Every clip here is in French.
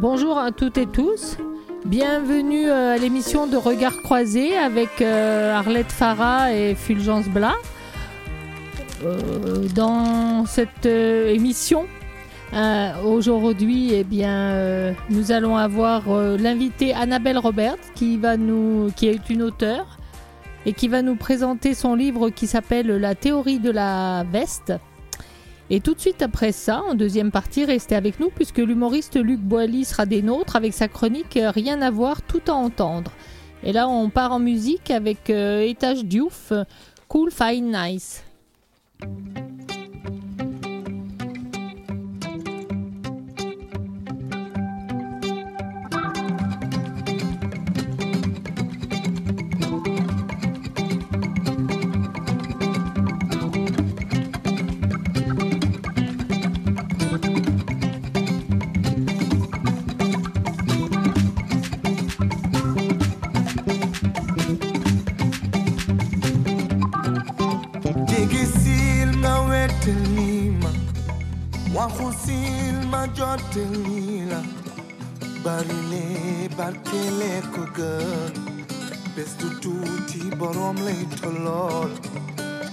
Bonjour à toutes et tous. Bienvenue euh, à l'émission de Regard croisés avec euh, Arlette Farah et Fulgence Blas. Euh, dans cette émission, aujourd'hui, eh bien, nous allons avoir l'invitée Annabelle Robert qui qui est une auteure et qui va nous présenter son livre qui s'appelle La théorie de la veste. Et tout de suite après ça, en deuxième partie, restez avec nous puisque l'humoriste Luc Boilly sera des nôtres avec sa chronique Rien à voir, tout à entendre. Et là, on part en musique avec euh, Étage Diouf, Cool, Fine, Nice. girl Beste tuuti borom lay tollool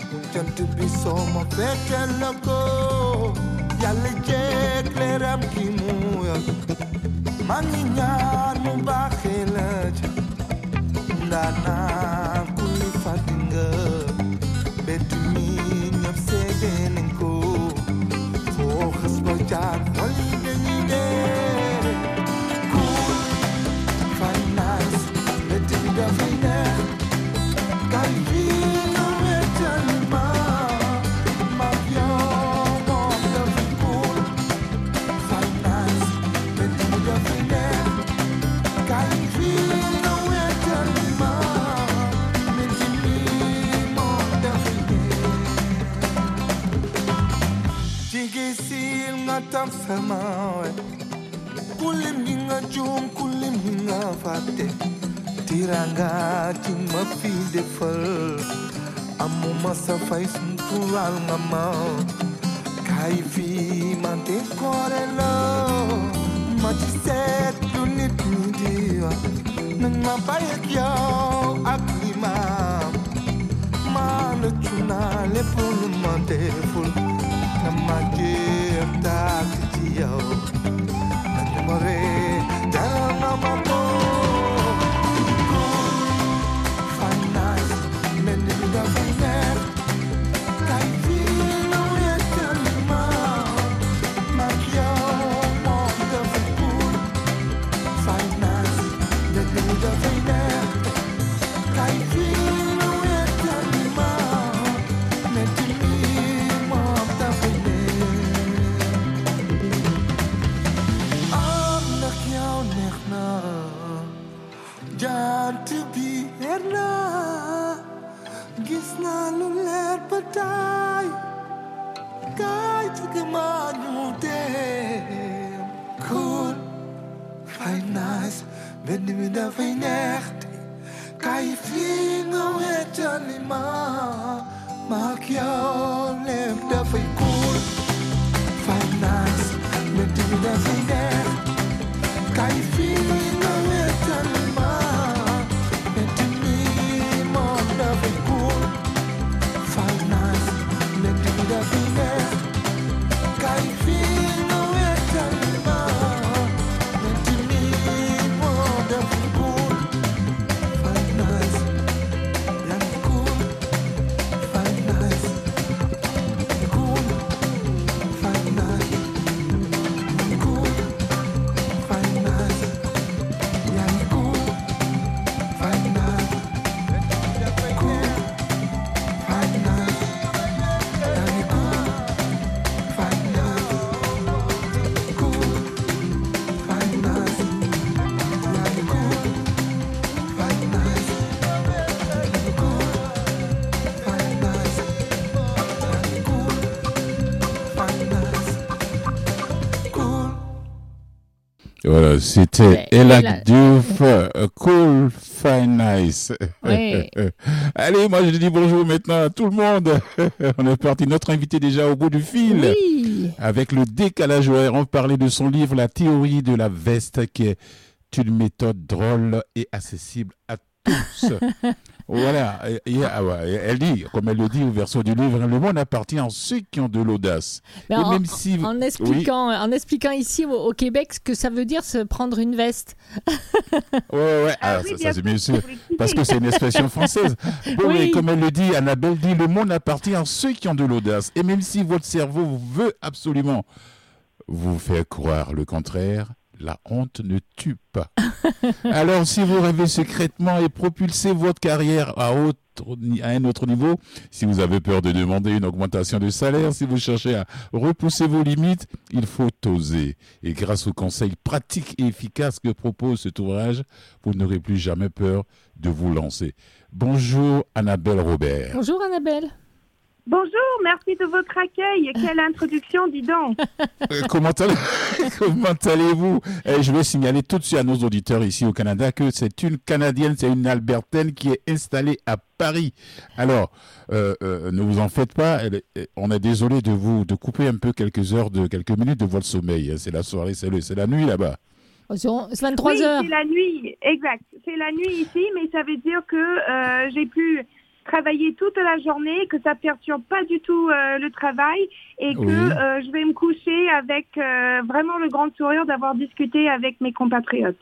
mu jant bi soo ma fekkee la ko yàlla jeeg leeram ki muuyal maa ngi ñaan faz pular uma mão. dívida vem nerte Cai fino e te animal Ma c'était Ella Diouf, euh, Cool, Fine, Nice. Allez, moi je dis bonjour maintenant à tout le monde. On est parti, notre invité déjà au bout du fil. Oui. Avec le décalage horaire, on parlait de son livre La théorie de la veste, qui est une méthode drôle et accessible à tous. voilà, Et- et- ah ouais, elle dit, comme elle le dit au verso du livre, le monde appartient à ceux qui ont de l'audace. Mais Et en, même si- en expliquant, en expliquant ici au, au Québec ce que ça veut dire se prendre une veste. Ouais, ouais. Ah Ah, oui, ça, ça, c'est bien sûr. Parce que c'est une expression française. Bon, Oui. comme elle le dit, Annabelle dit, le monde appartient à ceux qui ont de l'audace. Et même si votre cerveau veut absolument vous faire croire le contraire, la honte ne tue pas. Alors, si vous rêvez secrètement et propulsez votre carrière à, un autre niveau, si vous avez peur de demander une augmentation de salaire, si vous cherchez à repousser vos limites, il faut oser. Et grâce aux conseils pratiques et efficaces que propose cet ouvrage, vous n'aurez plus jamais peur de vous lancer. Bonjour Annabelle Robert. Bonjour Annabelle. Bonjour, merci de votre accueil. Quelle introduction, dis donc. Euh, comment allez- comment allez-vous? Eh, Je vais signaler tout de suite à nos auditeurs ici au Canada que c'est une Canadienne, c'est une Albertaine qui est installée à Paris. Alors, euh, euh, ne vous en faites pas. elle euh, on est désolé de vous de couper un peu quelques heures, de quelques minutes de votre sommeil. hein. C'est la soirée, c'est le- c'est la nuit là-bas. Oh, C'est c'est 23 oui, heures. c'est la nuit, exact. C'est la nuit ici, mais ça veut dire que euh, j'ai pu travailler toute la journée, que ça perturbe pas du tout euh, le travail et que Oui. euh, je vais me coucher avec euh, vraiment le grand sourire d'avoir discuté avec mes compatriotes.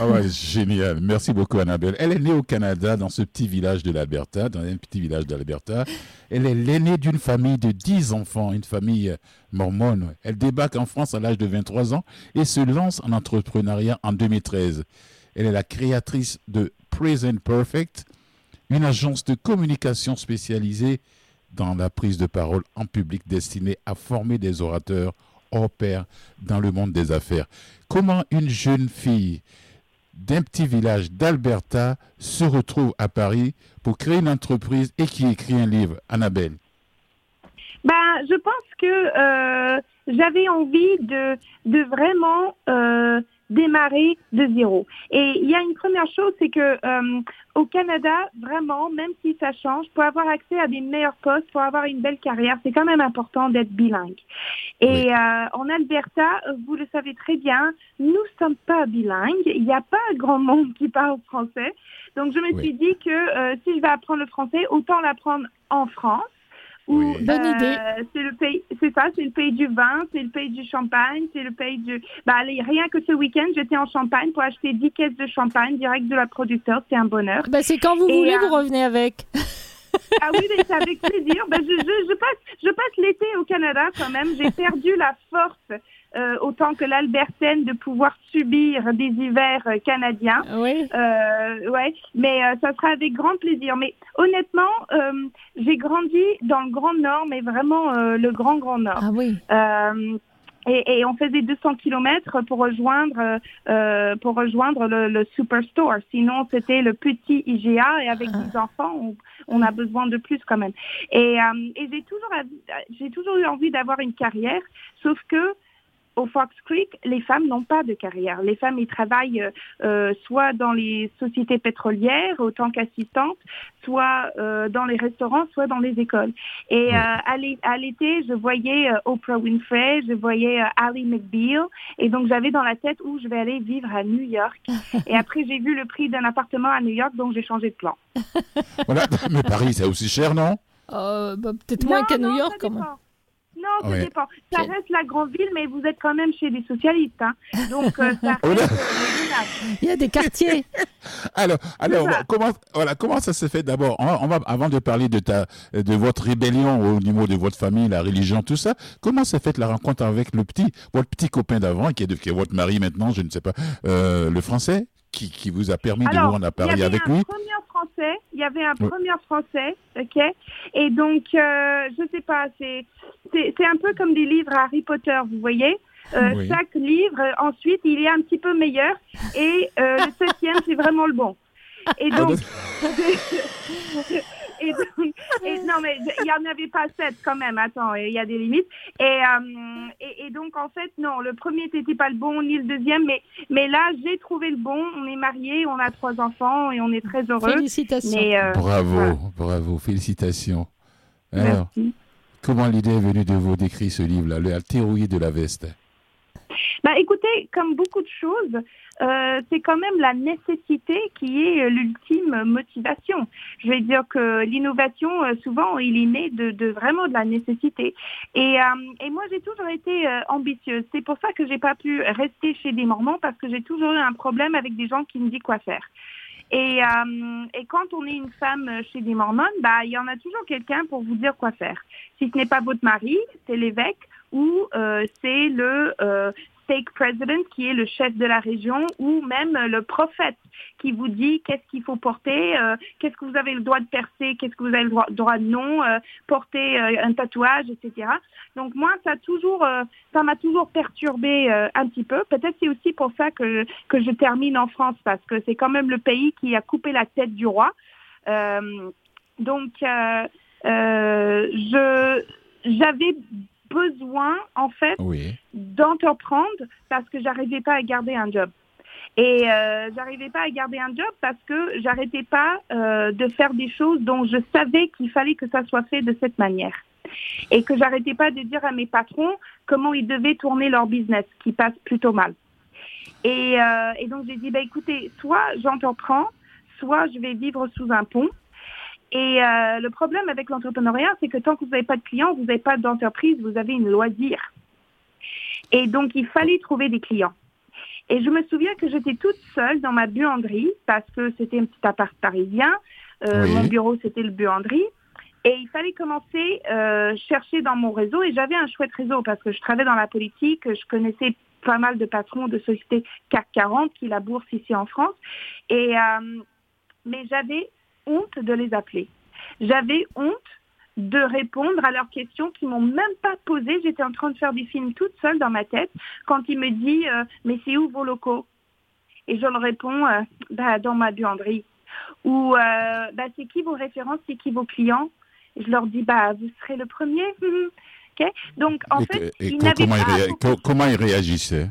Ah ouais, génial. Merci beaucoup, Annabelle. Elle est née au Canada, dans ce petit village de l'Alberta, dans un petit village de l'Alberta. Elle est l'aînée d'une famille de 10 enfants, une famille mormone. Elle débarque en France à l'âge de 23 ans et se lance en entrepreneuriat en 2013. Elle est la créatrice de Present Perfect, une agence de communication spécialisée dans la prise de parole en public destinée à former des orateurs hors pair dans le monde des affaires. Comment une jeune fille d'un petit village d'Alberta se retrouve à Paris pour créer une entreprise et qui écrit un livre, Annabelle. Ben, je pense que euh, j'avais envie de, vraiment euh, démarrer de zéro. Et il y a une première chose, c'est que euh, au Canada, vraiment, même si ça change, pour avoir accès à des meilleurs postes, pour avoir une belle carrière, c'est quand même important d'être bilingue. Et euh, en Alberta, vous le savez très bien, nous ne sommes pas bilingues. Il n'y a pas grand monde qui parle français. Donc je me Oui. suis dit que euh, si je vais apprendre le français, autant l'apprendre en France. Où, Oui. Bonne euh, idée. C'est le pays, c'est ça, c'est le pays du vin, c'est le pays du champagne, c'est le pays du. Bah allez, rien que ce week-end, j'étais en Champagne pour acheter 10 caisses de champagne direct de la producteur, c'est un bonheur. Bah, c'est quand vous Et, voulez, euh, vous revenez avec. Ah oui, mais c'est avec plaisir. Ben, je, je, je passe, je passe l'été au Canada quand même. J'ai perdu la force euh, autant que l'Albertaine de pouvoir subir des hivers euh, canadiens. Oui? Euh, ouais, mais euh, ça sera avec grand plaisir. Mais honnêtement, euh, j'ai grandi dans le Grand Nord, mais vraiment euh, le Grand Grand Nord. Ah oui. Euh, et, et on faisait 200 kilomètres pour rejoindre euh, euh, pour rejoindre le, le superstore. Sinon, c'était le petit IGA et avec Ah. des enfants, on, on a besoin de plus quand même. Et, euh, et j'ai toujours j'ai toujours eu envie d'avoir une carrière, sauf que au Fox Creek, les femmes n'ont pas de carrière. Les femmes, ils travaillent euh, euh, soit dans les sociétés pétrolières autant qu'assistantes, soit euh, dans les restaurants, soit dans les écoles. Et euh, à l'é- à l'été, je voyais euh, Oprah Winfrey, je voyais euh, Ally McBeal, et donc j'avais dans la tête où je vais aller vivre à New York. et après, j'ai vu le prix d'un appartement à New York, donc j'ai changé de plan. Voilà. Mais Paris, c'est aussi cher, non? Euh, bah, Peut-être moins qu'à New York, quand même. Ça Ouais. dépend. Ça Ok. reste la grande ville, mais vous êtes quand même chez des socialistes. Hein. Donc, euh, ça reste euh. Il y a des quartiers. Alors, alors comment, voilà, comment ça se fait d'abord? On va, on va- Avant de parler de, ta, de votre rébellion au niveau de votre famille, la religion, tout ça, comment s'est faite la rencontre avec le petit, votre petit copain d'avant, qui est, de- qui est votre mari maintenant, je ne sais pas, euh, le français, qui, qui vous a permis de vous Paris avait avec lui? Il y avait un premier français, ok? Et donc, euh, je sais pas, c'est un peu comme des livres Harry Potter, vous voyez? Euh, Oui. Chaque livre, euh, ensuite, il est un petit peu meilleur. Et euh, le septième, c'est vraiment le bon. Et Ah, donc, et, donc- et non, mais il n'y en avait pas sept quand même. Attends, il y a des limites. Et, euh, et, et donc, en fait, non, le premier n'était pas le bon, ni le deuxième. Mais, mais là, j'ai trouvé le bon. On est mariés, on a trois enfants et on est très heureux. Félicitations. Mais, euh, Bravo, voilà. bravo, félicitations. Alors, merci. comment l'idée est venue de vous d'écrire ce livre-là, La théorie de la veste? Bah, écoutez, comme beaucoup de choses, euh, c'est quand même la nécessité qui est euh, l'ultime motivation. Je vais dire que l'innovation, euh, souvent, il est né de, de vraiment de la nécessité. Et, euh, et moi, j'ai toujours été euh, ambitieuse. C'est pour ça que j'ai pas pu rester chez des Mormons parce que j'ai toujours eu un problème avec des gens qui me disent quoi faire. Et, euh, et quand on est une femme chez des Mormones, bah, il y en a toujours quelqu'un pour vous dire quoi faire. Si ce n'est pas votre mari, c'est l'évêque ou euh, c'est le euh, stake president qui est le chef de la région ou même le prophète qui vous dit qu'est-ce qu'il faut porter, euh, qu'est-ce que vous avez le droit de percer, qu'est-ce que vous avez le droit, droit de non, euh, porter euh, un tatouage, etc. Donc moi, ça toujours, euh, ça m'a toujours perturbé euh, un petit peu. Peut-être c'est aussi pour ça que que je termine en France parce que c'est quand même le pays qui a coupé la tête du roi. Euh, donc je j'avais besoin en fait Oui. d'entreprendre parce que j'arrivais pas à garder un job. Et euh, j'arrivais pas à garder un job parce que j'arrêtais pas euh, de faire des choses dont je savais qu'il fallait que ça soit fait de cette manière. Et que j'arrêtais pas de dire à mes patrons comment ils devaient tourner leur business, qui passe plutôt mal. Et, euh, et donc j'ai dit, bah, écoutez, soit j'entreprends, soit je vais vivre sous un pont. Et euh, le problème avec l'entrepreneuriat, c'est que tant que vous n'avez pas de clients, vous n'avez pas d'entreprise, vous avez une loisir. Et donc, il fallait trouver des clients. Et je me souviens que j'étais toute seule dans ma buanderie parce que c'était un petit appart parisien. Euh, Oui. Mon bureau, c'était le buanderie. Et il fallait commencer euh, chercher dans mon réseau. Et j'avais un chouette réseau parce que je travaillais dans la politique. Je connaissais pas mal de patrons de sociétés CAC 40 qui la bourse ici en France. Et euh, mais j'avais honte de les appeler. J'avais honte de répondre à leurs questions qui m'ont même pas posées. J'étais en train de faire des films toute seule dans ma tête quand il me dit euh, mais c'est où vos locaux? Et je leur réponds euh, bah, dans ma buanderie. Ou euh, bah, c'est qui vos références, c'est qui vos clients? Et Je leur dis bah vous serez le premier. Ok? Donc en Et- fait, et ils comment, il pas réa- beaucoup co- comment il réagissait?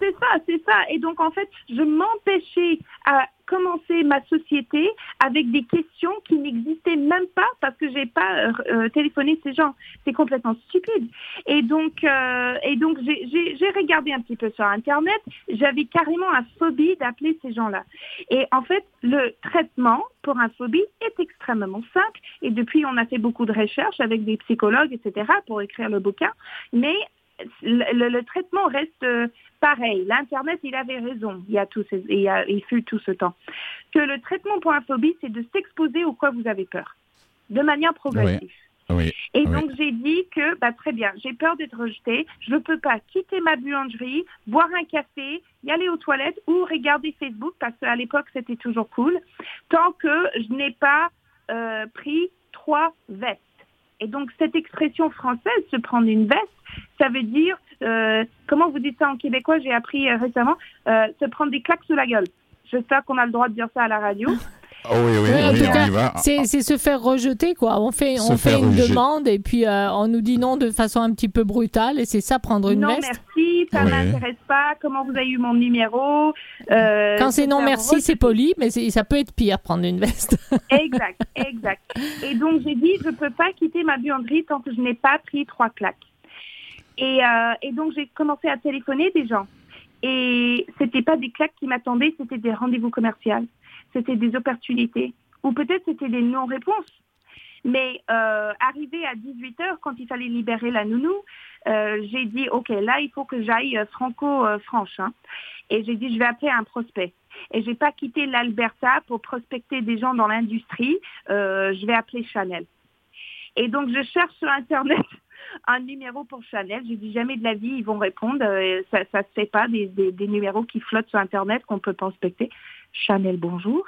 C'est ça, c'est ça. Et donc, en fait, je m'empêchais à commencer ma société avec des questions qui n'existaient même pas parce que j'ai pas euh, euh, téléphoné ces gens. C'est complètement stupide. Et donc, euh, et donc, j'ai- regardé un petit peu sur Internet. J'avais carrément un phobie d'appeler ces gens-là. Et en fait, le traitement pour un phobie est extrêmement simple. Et depuis, on a fait beaucoup de recherches avec des psychologues, etc., pour écrire le bouquin. Mais le, traitement reste euh, pareil. L'Internet, il avait raison il y a tout ce, il, y a- il fut tout ce temps. Que le traitement pour un phobie, c'est de s'exposer au quoi vous avez peur, de manière progressive. Oui. Et Oui. donc j'ai dit que, bah, très bien, j'ai peur d'être rejetée, je ne peux pas quitter ma boulangerie, boire un café, y aller aux toilettes ou regarder Facebook, parce qu'à l'époque c'était toujours cool, tant que je n'ai pas euh, pris trois vestes. Et donc cette expression française, se prendre une veste, ça veut dire, euh, comment vous dites ça en québécois, j'ai appris euh, récemment, euh, se prendre des claques sous la gueule. J'espère qu'on a le droit de dire ça à la radio. Oh, oui, oui, oui, on y va. C'est c'est se faire rejeter, quoi. On fait, Se on fait une rejeter. demande et puis euh, on nous dit non de façon un petit peu brutale et c'est ça, prendre une non veste. merci, ça m'intéresse pas. Comment vous avez eu mon numéro Euh, Quand c'est non merci, c'est poli, mais c'est- ça peut être pire, prendre une veste. Exact, exact. Et donc j'ai dit, je peux pas quitter ma buanderie tant que je n'ai pas pris trois claques. Et, euh, et donc j'ai commencé à téléphoner des gens. Et c'était pas des claques qui m'attendaient, c'était des rendez-vous commerciaux, c'était des opportunités, ou peut-être c'était des non-réponses. Mais euh, arrivé à 18 heures, quand il fallait libérer la nounou, euh, j'ai dit, OK, là, il faut que j'aille euh, franco-franche. hein. Et j'ai dit, je vais appeler un prospect. Et j'ai pas quitté l'Alberta pour prospecter des gens dans l'industrie. Euh, je vais appeler Chanel. Et donc, je cherche sur Internet un numéro pour Chanel. Je dis jamais de la vie, ils vont répondre. Euh, ça ça se fait pas, des, des, des numéros qui flottent sur Internet qu'on peut prospecter. Chanel, bonjour.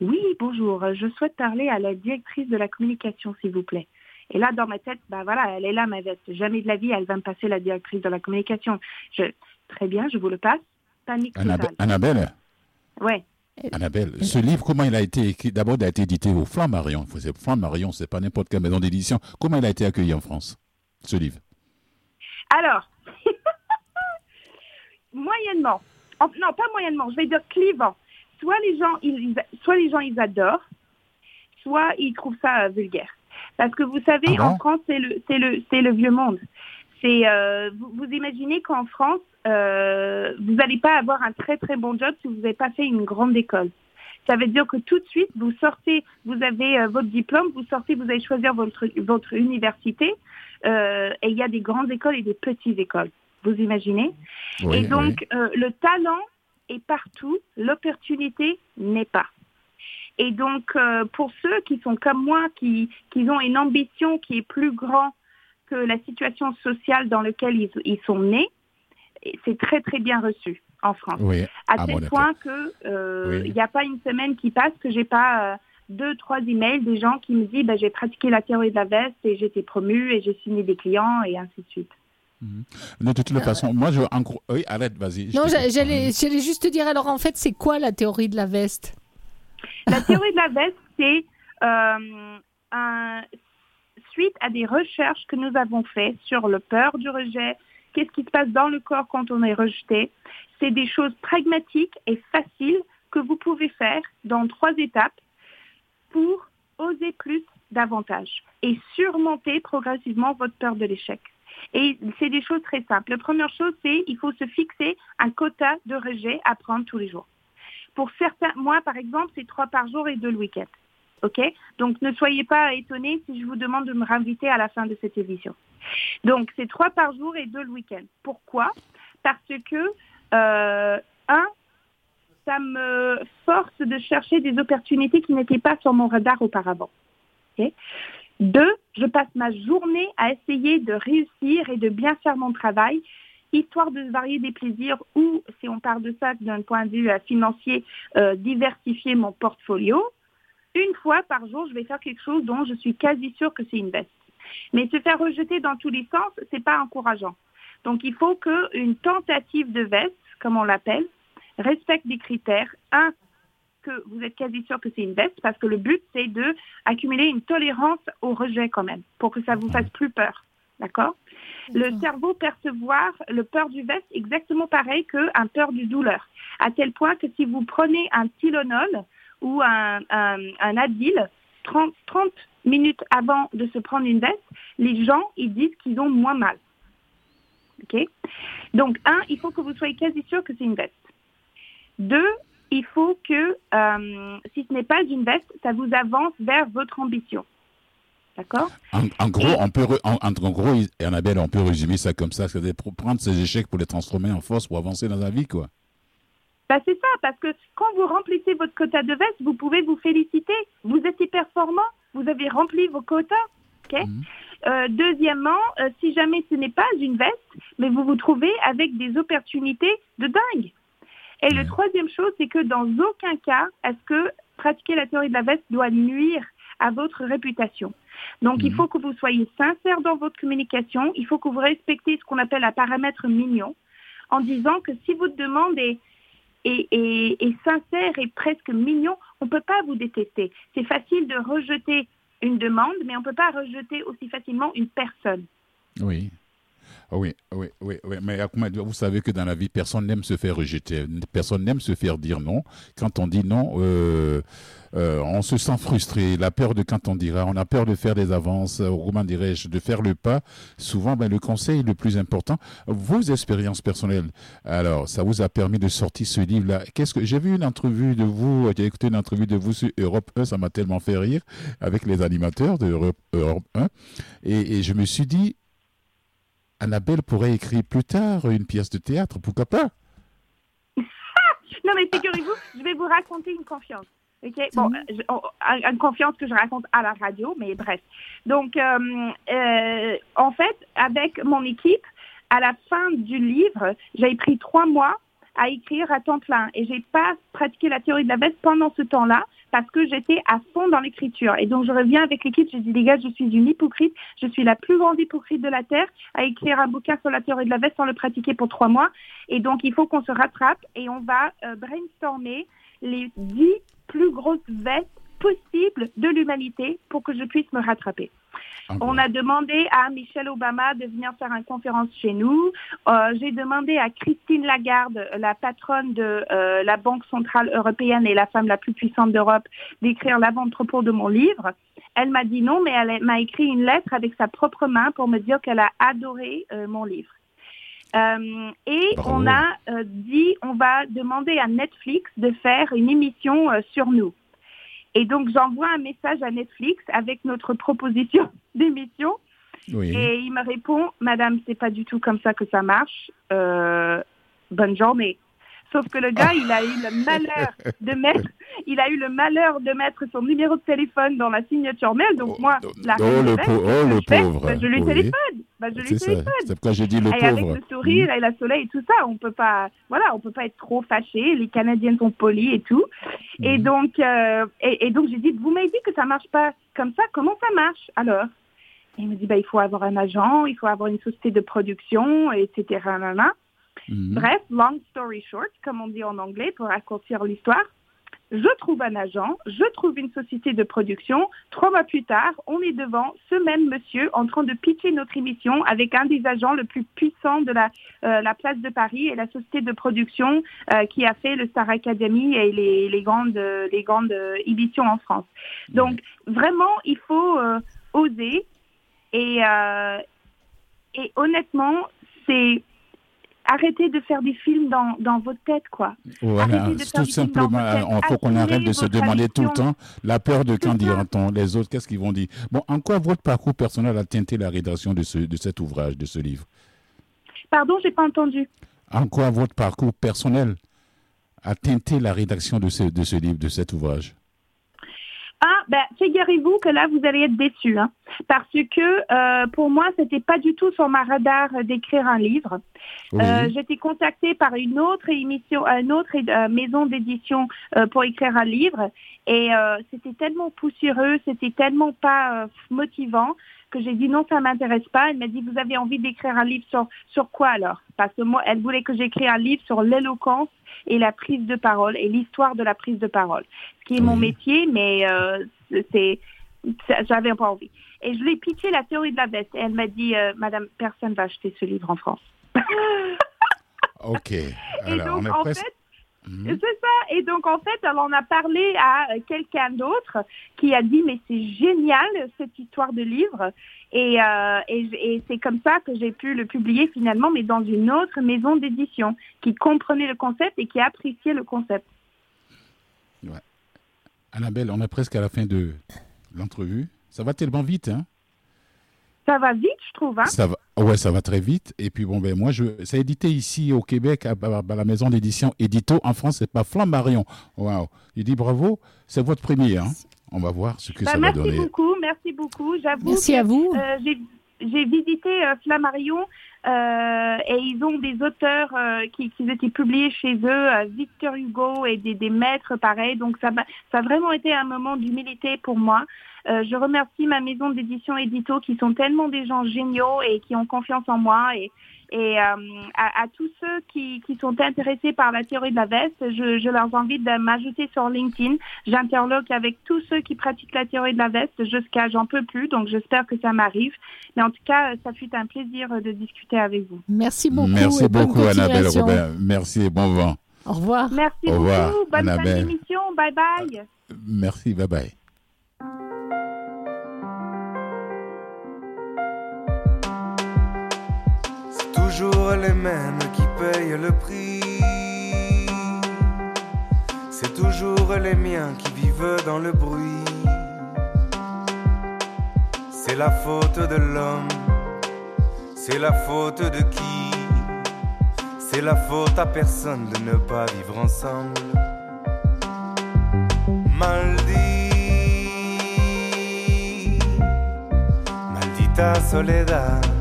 Oui, bonjour. Je souhaite parler à la directrice de la communication, s'il vous plaît. Et là, dans ma tête, bah voilà, elle est là, ma veste. Jamais de la vie, elle va me passer la directrice de la communication. Je, très bien, je vous le passe. Panique Annab- totale. Annabelle, Ouais. Annabelle, ce livre, comment il a été écrit? D'abord, il a été édité au Flammarion. Flammarion, c'est pas n'importe quelle maison d'édition. Comment il a été accueilli en France, ce livre Alors, moyennement. En- non, pas moyennement, je vais dire clivant. Soit les gens, ils, soit les gens, ils adorent, soit ils trouvent ça euh, vulgaire. Parce que vous savez, Ah en France, c'est le, c'est le, c'est le vieux monde. C'est, euh, vous, vous imaginez qu'en France, euh, vous n'allez pas avoir un très très bon job si vous n'avez pas fait une grande école. Ça veut dire que tout de suite, vous sortez, vous avez euh, votre diplôme, vous sortez, vous allez choisir votre, votre université, euh, et il y a des grandes écoles et des petites écoles. Vous imaginez Oui, et oui. donc, euh, le talent est partout, l'opportunité n'est pas. Et donc, euh, pour ceux qui sont comme moi, qui, qui ont une ambition qui est plus grande que la situation sociale dans laquelle ils, ils sont nés, c'est très, très bien reçu en France. Oui, À Ah, tel point que euh, Oui. il n'y a pas une semaine qui passe que j'ai pas deux, trois emails des gens qui me disent bah, j'ai pratiqué la théorie de la veste et j'ai été promu et j'ai signé des clients et ainsi de suite. de toute façon, moi, je. En gros, oui, arrête, vas-y. Non, j'allais j'allais juste te dire, alors en fait, c'est quoi la théorie de la veste? La théorie de la veste, c'est euh, un- suite à des recherches que nous avons faites sur le peur du rejet, qu'est-ce qui se passe dans le corps quand on est rejeté. C'est des choses pragmatiques et faciles que vous pouvez faire dans trois étapes pour oser plus davantage et surmonter progressivement votre peur de l'échec. Et c'est des choses très simples. La première chose, c'est il faut se fixer un quota de rejet à prendre tous les jours. Pour certains, moi par exemple, c'est trois par jour et deux le week-end. OK? Donc ne soyez pas étonnés si je vous demande de me réinviter à la fin de cette émission. Donc c'est trois par jour et deux le week-end. Pourquoi? Parce que, euh, un, ça me force de chercher des opportunités qui n'étaient pas sur mon radar auparavant. Deux, je passe ma journée à essayer de réussir et de bien faire mon travail, histoire de varier des plaisirs ou, si on parle de ça d'un point de vue euh, financier, euh, diversifier mon portfolio. Une fois par jour, je vais faire quelque chose dont je suis quasi sûre que c'est une veste. Mais se faire rejeter dans tous les sens, c'est pas encourageant. Donc il faut qu'une tentative de veste, comme on l'appelle, respecte des critères. Un, que vous êtes quasi sûr que c'est une veste, parce que le but, c'est de accumuler une tolérance au rejet quand même, pour que ça vous fasse plus peur. D'accord? Le cerveau percevoir le peur du veste exactement pareil qu'un peur du douleur. À tel point que si vous prenez un Tylenol ou un, un, un Advil, 30, 30 minutes avant de se prendre une veste, les gens, ils disent qu'ils ont moins mal. OK? Donc, un, il faut que vous soyez quasi sûr que c'est une veste. Deux, il faut que, euh, si ce n'est pas une veste, ça vous avance vers votre ambition. D'accord? En, en gros, on peut, en, gros, Annabelle, on peut résumer ça comme ça, c'est-à-dire prendre ces échecs pour les transformer en force pour avancer dans la vie, quoi. Bah, c'est ça, parce que quand vous remplissez votre quota de veste, vous pouvez vous féliciter. Vous êtes performant, vous avez rempli vos quotas. ok? Euh, deuxièmement, euh, si jamais ce n'est pas une veste, mais vous vous trouvez avec des opportunités de dingue. Et le troisième chose, c'est que dans aucun cas, est-ce que pratiquer la théorie de la veste doit nuire à votre réputation. Donc, il faut que vous soyez sincère dans votre communication. Il faut que vous respectez ce qu'on appelle un paramètre mignon en disant que si votre demande est, est, est- est sincère et presque mignon, on ne peut pas vous détester. C'est facile de rejeter une demande, mais on ne peut pas rejeter aussi facilement une personne. Oui. Ah Oui, oui, oui, oui. Mais vous savez que dans la vie, personne n'aime se faire rejeter. Personne n'aime se faire dire non. Quand on dit non, euh, euh, on se sent frustré. La peur de quand on dira, on a peur de faire des avances, euh, comment dirais-je, de faire le pas. Souvent, ben, le conseil le plus important, vos expériences personnelles. Alors, ça vous a permis de sortir ce livre-là. Qu'est-ce que j'ai vu une entrevue de vous, j'ai écouté une entrevue de vous sur Europe 1, ça m'a tellement fait rire avec les animateurs de Europe, Europe 1, et, et je me suis dit, Annabelle pourrait écrire plus tard une pièce de théâtre, pourquoi pas? Non, mais figurez-vous, je vais vous raconter une confiance. Ok, bon, je- un- une confiance que je raconte à la radio, mais bref. Donc, euh, euh, en fait, avec mon équipe, à la fin du livre, j'ai pris trois mois à écrire à temps plein et j'ai pas pratiqué la théorie de la veste pendant ce temps-là parce que j'étais à fond dans l'écriture. Et donc, je reviens avec l'équipe, je dis, les gars, je suis une hypocrite, je suis la plus grande hypocrite de la Terre à écrire un bouquin sur la théorie de la veste sans le pratiquer pour trois mois. Et donc, il faut qu'on se rattrape et on va euh, brainstormer les dix plus grosses vestes possibles de l'humanité pour que je puisse me rattraper. On a demandé à Michelle Obama de venir faire une conférence chez nous. Euh, J'ai demandé à Christine Lagarde, la patronne de euh, la Banque centrale européenne et la femme la plus puissante d'Europe, d'écrire l'avant-propos de mon livre. Elle m'a dit non, mais elle m'a écrit une lettre avec sa propre main pour me dire qu'elle a adoré euh, mon livre. Euh, et Bravo. on a euh, dit, on va demander à Netflix de faire une émission euh, sur nous. Et donc j'envoie un message à Netflix avec notre proposition d'émission. Oui. Et il me répond, Madame, c'est pas du tout comme ça que ça marche. Euh, bonne journée. Sauf que le gars, il a eu le malheur de mettre, il a eu le malheur de mettre son numéro de téléphone dans la signature mail. Donc Oh, moi, oh, la oh, le pauvre, oh, le je fais pauvre, Ben, Je lui oui. téléphone. Ben, je lui ça. téléphone. C'est pourquoi j'ai dit le Et avec le sourire et la soleil et tout ça, on peut pas, voilà, on peut pas être trop fâché. Les Canadiens sont polis et tout. Et Mhm. donc, euh, et, et donc j'ai dit, vous m'avez dit que ça marche pas comme ça. Comment ça marche alors? Et Il me dit, bah, il faut avoir un agent, il faut avoir une société de production, etc. nanana. Mhm. Bref, long story short, comme on dit en anglais, pour raccourcir l'histoire. Je trouve un agent, je trouve une société de production. Trois mois plus tard, on est devant ce même monsieur en train de pitcher notre émission avec un des agents le plus puissants de la, euh, la place de Paris et la société de production euh, qui a fait le Star Academy et les, les grandes, les grandes émissions en France. Donc, vraiment, il faut euh, oser. Et, euh, et honnêtement, c'est arrêter de faire des films dans, dans votre tête, quoi. Voilà, Arrêtez tout simplement, il faut qu'on arrête de se demander tout le temps la peur de quand diront-on, les autres, qu'est-ce qu'ils vont dire? Bon, en quoi votre parcours personnel a teinté la rédaction de, ce, de cet ouvrage, de ce livre? Pardon, j'ai pas entendu. En quoi votre parcours personnel a teinté la rédaction de ce, de ce livre, de cet ouvrage? Ah, ben, figurez-vous que là, vous allez être déçus, hein, parce que euh, pour moi, c'était pas du tout sur ma radar d'écrire un livre. Oui. Euh, J'étais contactée par une autre émission, une autre euh, maison d'édition euh, pour écrire un livre, et euh, c'était tellement poussiéreux, c'était tellement pas motivant que j'ai dit non, ça m'intéresse pas. Elle m'a dit vous avez envie d'écrire un livre sur sur quoi alors? Parce que moi, elle voulait que j'écris un livre sur l'éloquence et la prise de parole et l'histoire de la prise de parole, ce qui est mon métier, mais euh, c'est j'avais pas envie. Et je lui ai pitché la théorie de la veste. Et elle m'a dit, euh, Madame, personne va acheter ce livre en France. Ok. Et Alors, on donc, est en presque. fait, Mhm. c'est ça. Et donc, en fait, en a parlé à euh, quelqu'un d'autre qui a dit, mais c'est génial, cette histoire de livre. Et, euh, et, et c'est comme ça que j'ai pu le publier finalement, mais dans une autre maison d'édition qui comprenait le concept et qui appréciait le concept. Annabelle, on est presque à la fin de l'entrevue. Ça va tellement vite, hein? Ça va vite, je trouve. Hein? Ça va, ouais, ça va très vite. Et puis bon, ben moi, je, c'est édité ici au Québec à, à- à la maison d'édition Édito. En France, c'est pas Flammarion. Waouh. Il dit bravo. C'est votre premier, hein On va voir ce que Bah, ça va merci donner. beaucoup, merci beaucoup. J'avoue Merci que, à vous. euh, j'ai j'ai visité euh, Flammarion euh, et ils ont des auteurs euh, qui, qui étaient publiés chez eux, euh, Victor Hugo et des, des maîtres pareils. Donc ça, m'a- ça a vraiment été un moment d'humilité pour moi. Euh, je remercie ma maison d'édition Édito qui sont tellement des gens géniaux et qui ont confiance en moi et, et euh, à, à tous ceux qui, qui sont intéressés par la théorie de la veste, je, je leur invite de m'ajouter sur LinkedIn. J'interloque avec tous ceux qui pratiquent la théorie de la veste jusqu'à j'en peux plus, donc j'espère que ça m'arrive. Mais en tout cas, ça fut un plaisir de discuter avec vous. Merci beaucoup. Merci et bonne beaucoup, Annabelle continuation. Robert. Merci et bon vent. Au revoir. Merci Au revoir, beaucoup, bonne fin Annabelle. d'émission, bye bye. Merci, bye bye. Toujours les mêmes qui payent le prix. C'est toujours les miens qui vivent dans le bruit. C'est la faute de l'homme. C'est la faute de qui? C'est la faute à personne de ne pas vivre ensemble. Maldi, maldita soledad.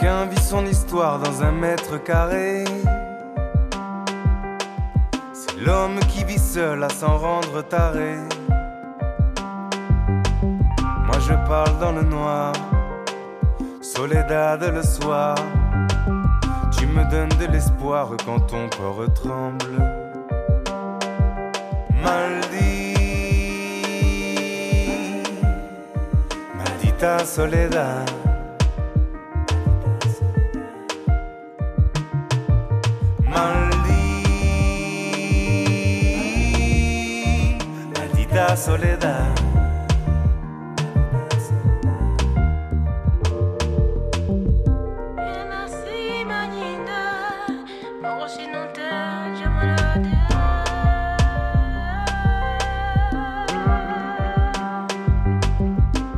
Chacun vit son histoire dans un mètre carré. C'est l'homme qui vit seul à s'en rendre taré. Moi je parle dans le noir, Soledad le soir. Tu me donnes de l'espoir quand ton corps tremble. Maldi, maldita soledad. Maldita soledad.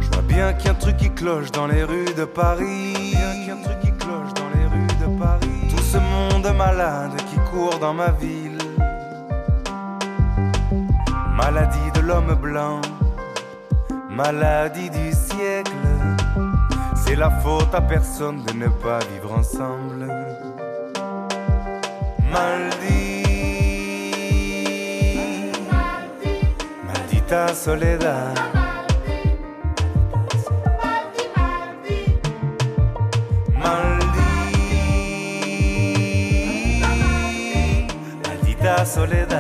Je vois bien qu'il y a un truc qui cloche dans les rues de Paris. Qu'il y a un truc qui cloche dans les rues de Paris. Tout ce monde malade qui court dans ma ville. Maladie de l'homme blanc, maladie du siècle. C'est la faute à personne de ne pas vivre ensemble. Maldi, maldita soledad. Maldi, maldita soledad.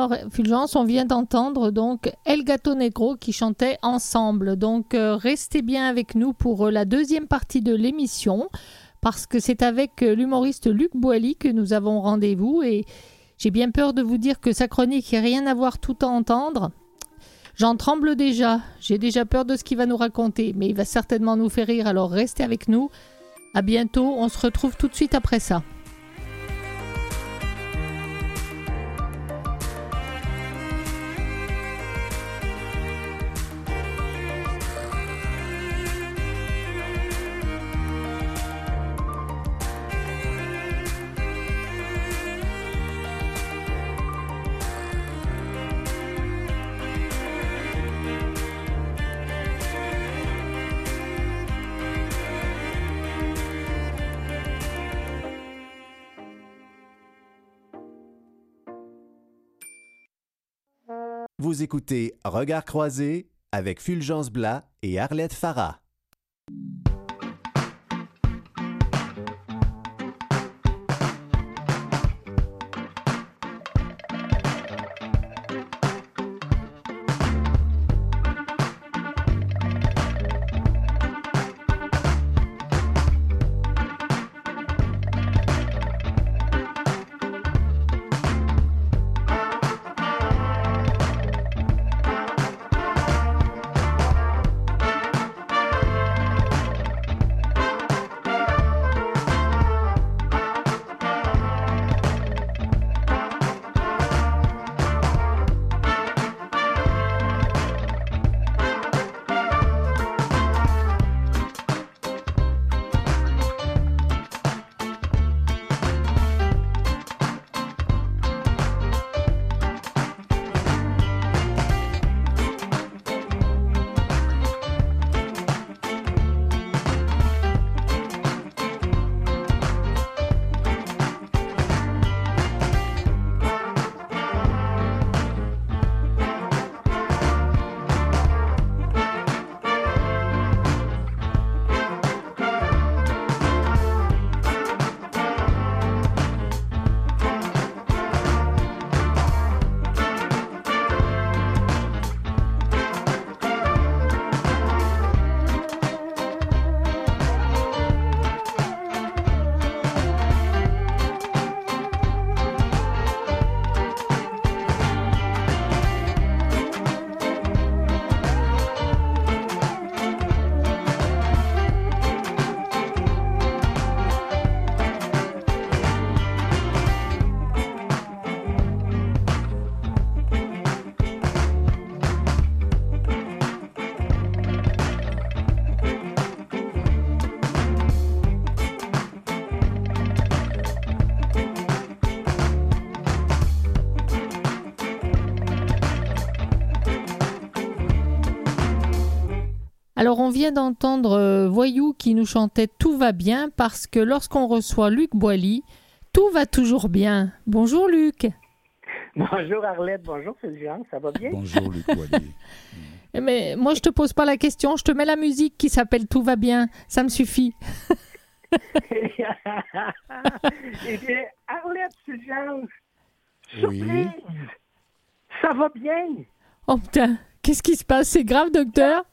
Alors, Fulgence, on vient d'entendre donc El Gato Negro qui chantait ensemble. Donc, euh, restez bien avec nous pour euh, la deuxième partie de l'émission parce que c'est avec euh, l'humoriste Luc Boilly que nous avons rendez-vous et j'ai bien peur de vous dire que sa chronique n'a rien à voir tout à entendre. J'en tremble déjà, j'ai déjà peur de ce qu'il va nous raconter, mais il va certainement nous faire rire, alors restez avec nous. À bientôt, on se retrouve tout de suite après ça. Vous écoutez Regard croisé avec Fulgence Blas et Arlette Farah. Alors on vient d'entendre euh, Voyou qui nous chantait Tout va bien parce que lorsqu'on reçoit Luc Boilly, tout va toujours bien. Bonjour Luc. Bonjour Arlette, bonjour Fulgence, ça va bien? Bonjour Luc Boilly. Mais moi je te pose pas la question, je te mets la musique qui s'appelle Tout va bien, ça me suffit. eh bien, Arlette Fulgence, Oui. surprise! Ça va bien! Oh putain, qu'est-ce qui se passe? C'est grave docteur?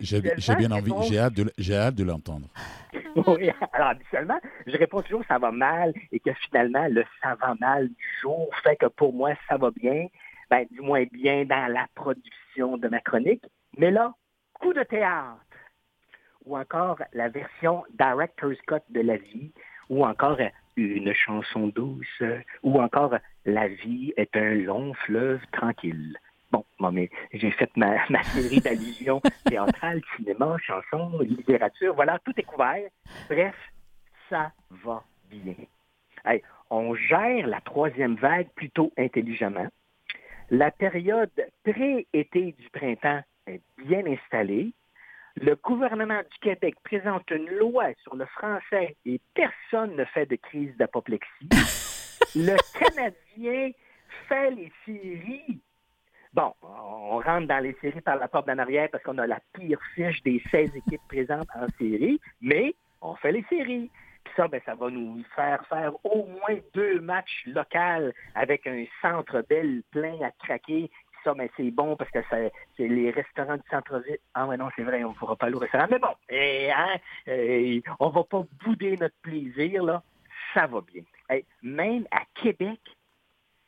J'ai- bien envie, j'ai hâte de, j'ai hâte de l'entendre. Oui, alors habituellement, je réponds toujours ça va mal et que finalement, le ça va mal du jour fait que pour moi, ça va bien, ben, du moins bien dans la production de ma chronique. Mais là, coup de théâtre, ou encore la version Director's Cut de la vie, ou encore une chanson douce, ou encore la vie est un long fleuve tranquille. Bon, bon, mais j'ai fait ma, ma série d'allusions théâtrales, cinéma, chansons, littérature, voilà, tout est couvert. Bref, ça va bien. Hey, on gère la troisième vague plutôt intelligemment. La période pré-été du printemps est bien installée. Le gouvernement du Québec présente une loi sur le français et personne ne fait de crise d'apoplexie. Le Canadien fait les séries. Bon, on rentre dans les séries par la porte d'en arrière parce qu'on a la pire fiche des 16 équipes présentes en série, mais on fait les séries. Puis ça, ben, ça va nous faire faire au moins deux matchs locaux avec un centre belle plein à craquer. Puis ça, ben, c'est bon parce que c'est les restaurants du centre-ville. Ah ouais, non, c'est vrai, on ne pourra pas aller au restaurant. Mais bon, eh, hein, eh, on va pas bouder notre plaisir, là. Ça va bien. Même à Québec,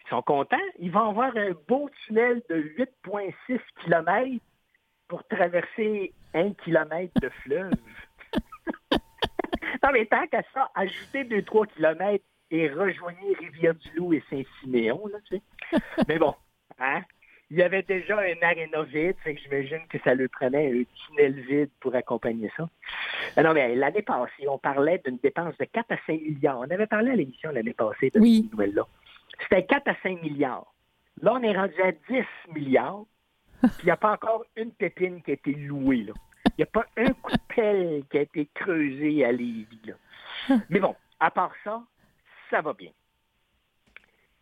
ils sont contents. Ils vont avoir un beau tunnel de 8,6 km pour traverser un kilomètre de fleuve. non, mais tant qu'à ça, ajouter 2-3 km et rejoigner Rivière-du-Loup et Saint-Siméon, là, tu sais. Mais bon, hein? Il y avait déjà un aréna vide, fait que j'imagine que ça lui prenait un tunnel vide pour accompagner ça. Ah Non, mais l'année passée, on parlait d'une dépense de 4 à 5 milliards. On avait parlé à l'émission l'année passée de Oui. cette nouvelle-là. C'était 4 à 5 milliards. Là, on est rendu à 10 milliards. Puis il n'y a pas encore une pépine qui a été louée. là. Il n'y a pas un coup de pelle qui a été creusé à Lévis. là. Mais bon, à part ça, ça va bien.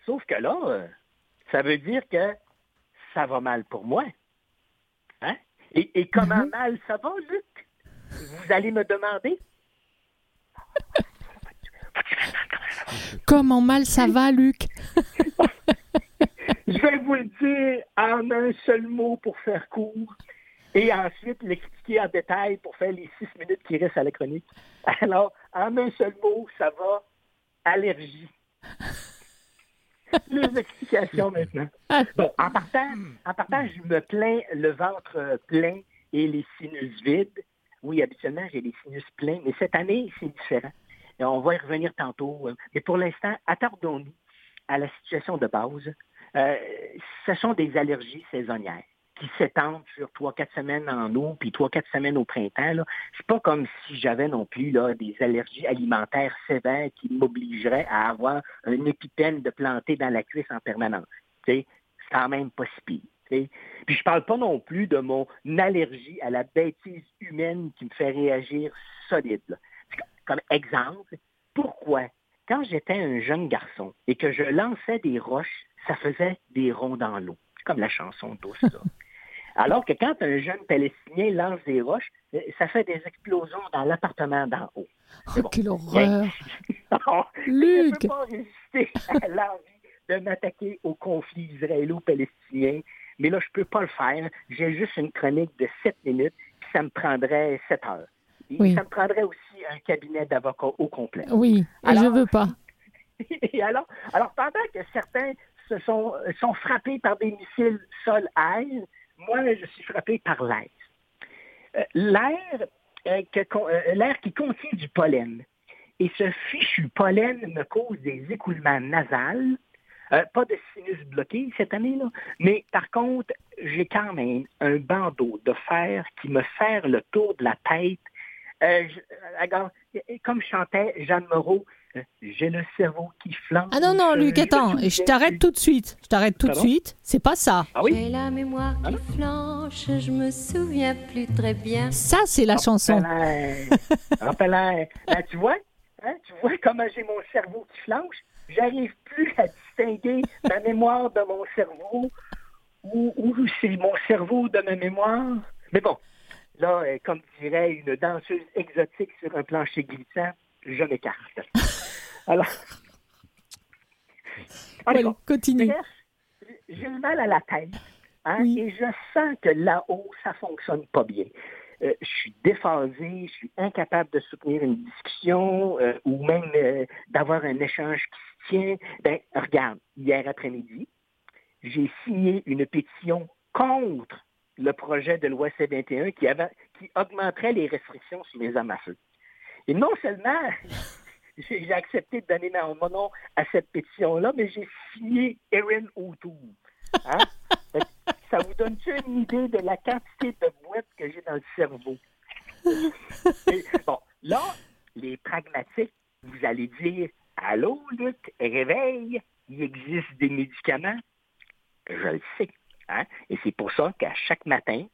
Sauf que là, euh, ça veut dire que ça va mal pour moi. Hein? Et, et comment mal ça va, Luc? Vous allez me demander? Comment mal ça va Luc? Je vais vous le dire en un seul mot pour faire court et ensuite l'expliquer en détail pour faire les six minutes qui restent à la chronique. Alors, en un seul mot, ça va allergie. Les explications maintenant. Ah. Bon, en partant, en partant, je me plains le ventre plein et les sinus vides. Oui, habituellement, j'ai les sinus pleins, mais cette année, c'est différent. On va y revenir tantôt. euh, Mais pour l'instant, attardons-nous à la situation de base. Euh, ce sont des allergies saisonnières qui s'étendent sur trois, quatre semaines en eau, puis trois, quatre semaines au printemps. Là. C'est pas comme si j'avais non plus des allergies alimentaires sévères qui m'obligeraient à avoir un épipène de planter dans la cuisse en permanence. C'est quand même pas si pire. Puis je parle pas non plus de mon allergie à la bêtise humaine qui me fait réagir solide. Comme exemple, pourquoi? Quand j'étais un jeune garçon et que je lançais des roches, ça faisait des ronds dans l'eau. Comme la chanson douce, ça. Alors que quand un jeune Palestinien lance des roches, euh, ça fait des explosions dans l'appartement d'en haut. Oh, quelle horreur Alors, Je ne Luc peux pas résister à l'envie de m'attaquer au conflit israélo-palestinien, mais là, je peux pas le faire. J'ai juste une chronique de 7 minutes, puis ça me prendrait 7 heures. Oui. Ça me prendrait aussi un cabinet d'avocats au complet. Oui, et Alors- je veux pas. Et alors, alors, pendant que certains se sont, sont frappés par des missiles sol-air, moi, je suis frappé par l'air. Euh, l'air, euh, euh, l'air qui contient du pollen. Et ce fichu pollen me cause des écoulements nasales, pas de sinus bloqué cette année-là, mais par contre, j'ai quand même un bandeau de fer qui me serre le tour de la tête. Euh, je- euh, regarde, comme chantait Jeanne Moreau, J'ai le cerveau qui flanche. Ah non, non, Luc, attends, je t'arrête tout de suite. Je t'arrête tout de suite. C'est pas ça. Ah oui? J'ai la mémoire qui flanche, je me souviens plus très bien. Ça, c'est la chanson. Rappelin. Ben, tu vois? Hein, tu vois comment j'ai mon cerveau qui flanche? J'arrive plus à distinguer ma mémoire de mon cerveau ou, ou c'est mon cerveau de ma mémoire. Mais bon, là, euh, comme dirait une danseuse exotique sur un plancher glissant, je m'écarte. Alors, Allez, continue. J'ai le mal à la tête. hein, Oui. Et je sens que là-haut, ça fonctionne pas bien. Euh, je suis déphasé, je suis incapable de soutenir une discussion euh, ou même euh, d'avoir un échange qui se tient. Ben, regarde, hier après-midi, j'ai signé une pétition contre le projet de loi C-21 qui, avait- qui augmenterait les restrictions sur les armes à feu. Et non seulement j'ai accepté de donner mon nom à cette pétition-là, mais j'ai signé Erin O'Toole. Hein? Ça vous donne-tu une idée de la quantité de boîtes que j'ai dans le cerveau? Et, bon, là, les pragmatiques, vous allez dire Allô, Luc, réveille, il existe des médicaments. Je le sais. Hein? Et c'est pour ça qu'à chaque matin,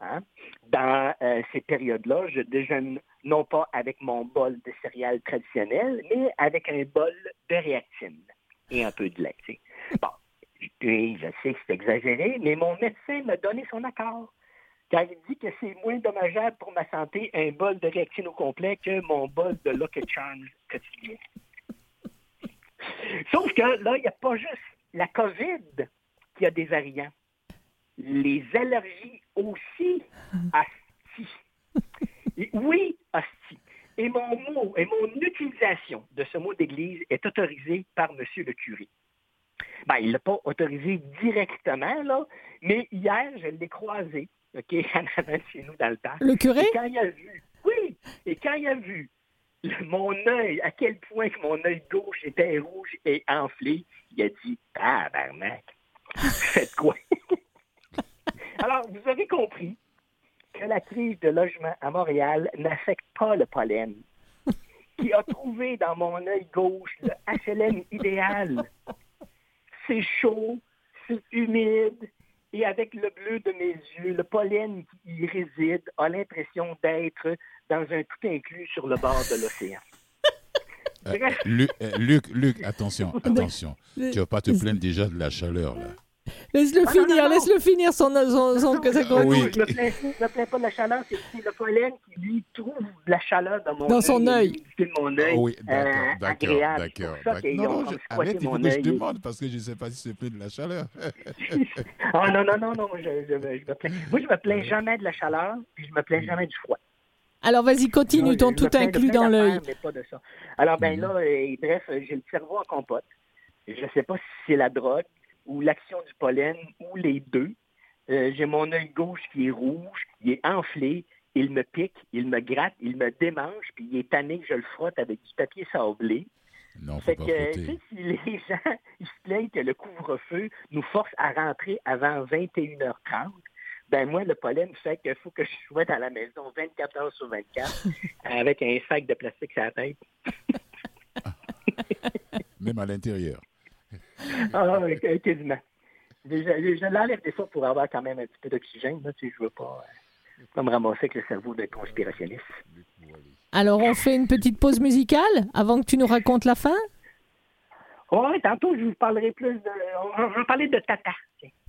hein, dans euh, ces périodes-là, je déjeune non pas avec mon bol de céréales traditionnel, mais avec un bol de réactine et un peu de lait. Bon, oui, je sais que c'est exagéré, mais mon médecin m'a donné son accord. Car il dit que c'est moins dommageable pour ma santé un bol de réactine au complet que mon bol de Lucky Charms quotidien. Sauf que là, il n'y a pas juste la COVID qui a des variants. Les allergies aussi, asti. Et oui, asti. Et mon mot, et mon utilisation de ce mot d'église est autorisée par M. le curé. Ben, il ne l'a pas autorisé directement, là, mais hier, je l'ai croisé, OK, en avant de chez nous dans le parc. Le curé? Et quand il a vu, oui, et quand il a vu le- mon œil, à quel point que mon œil gauche était rouge et enflé, il a dit Tabarnak, faites quoi? Alors, vous avez compris que la crise de logement à Montréal n'affecte pas le pollen, qui a trouvé dans mon œil gauche le HLM idéal. C'est chaud, c'est humide, et avec le bleu de mes yeux, le pollen qui y réside a l'impression d'être dans un tout inclus sur le bord de l'océan. Euh. Luc, euh, Luc, Luc, attention, attention. Tu vas pas te plaindre déjà de la chaleur, là. Laisse-le Ah, non, finir, non, non. laisse-le finir son, son, son, Non, non, chronique. Oui. non, Je me, plains- me plains pas de la chaleur, c'est c'est le pollen qui lui trouve de la chaleur dans mon Dans son œil. de mon œil. Ah oui, euh, d'accord, d'accord, agréable. d'accord. C'est d'accord. Non, comme je- arrête, il faut mon que je demande parce que je ne sais pas si c'est plus de la chaleur. Ah non, non, non, non, je, je, me- je me plains. Moi, je me plains jamais de la chaleur, puis je me plains jamais du froid. Alors vas-y, continue, Non, ton tout inclus dans l'œil. Mais pas de ça. Alors, ben Mhm. là, euh, bref, euh, j'ai le cerveau en compote. Je ne sais pas si c'est la drogue ou l'action du pollen ou les deux. Euh, j'ai mon œil gauche qui est rouge, il est enflé, il me pique, il me gratte, il me démange, puis il est tanné que je le frotte avec du papier sablé. Non, faut Fait pas que, si les gens ils se plaignent que le couvre-feu nous force à rentrer avant 21h30, ben moi, le pollen fait qu'il faut que je sois dans la maison 24 heures sur 24 avec un sac de plastique sur la tête. Même à l'intérieur. Ah, quasiment. Je, l'enlève des fois pour avoir quand même un petit peu d'oxygène. Là, tu sais, je veux pas, euh, pas me ramasser avec le cerveau d'un conspirationniste. Alors on fait une petite pause musicale avant que tu nous racontes la fin? Oui, tantôt, je vous parlerai plus de... On va parler de Tata.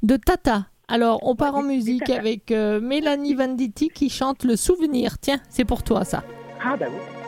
de Tata. Alors on part en musique avec euh, Mélanie Venditti qui chante Le Souvenir. Tiens, c'est pour toi ça. Ah, ben oui.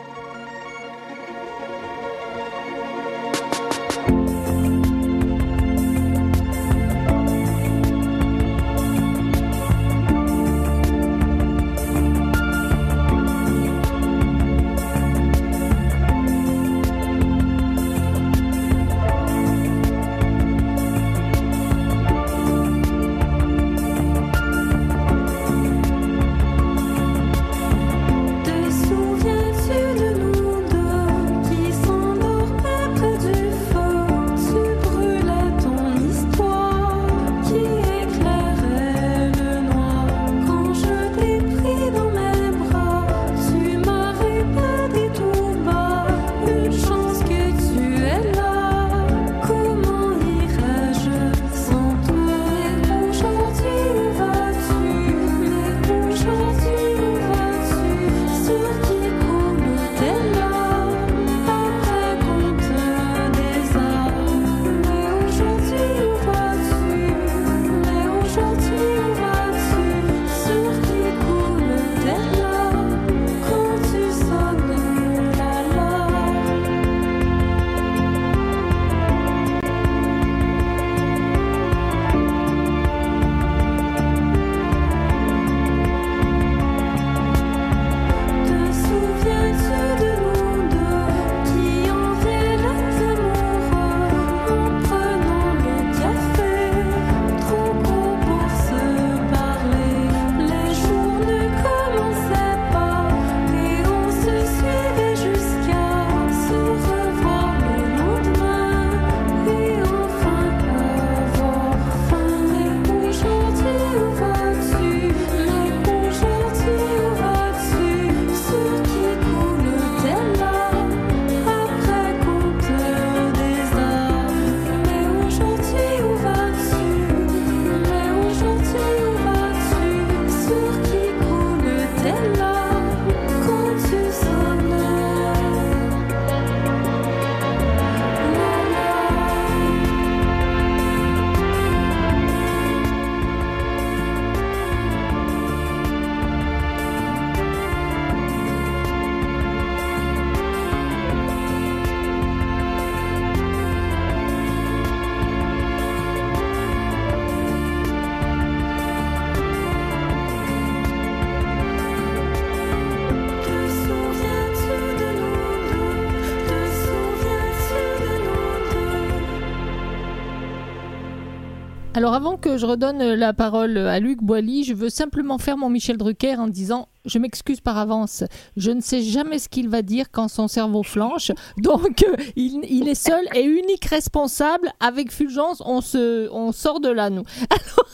Alors avant que je redonne euh, la parole à Luc Boilly, je veux simplement faire mon Michel Drucker en disant je m'excuse par avance. Je ne sais jamais ce qu'il va dire quand son cerveau flanche. Donc euh, il, il est seul et unique responsable. Avec Fulgence, on se on sort de là nous. Alors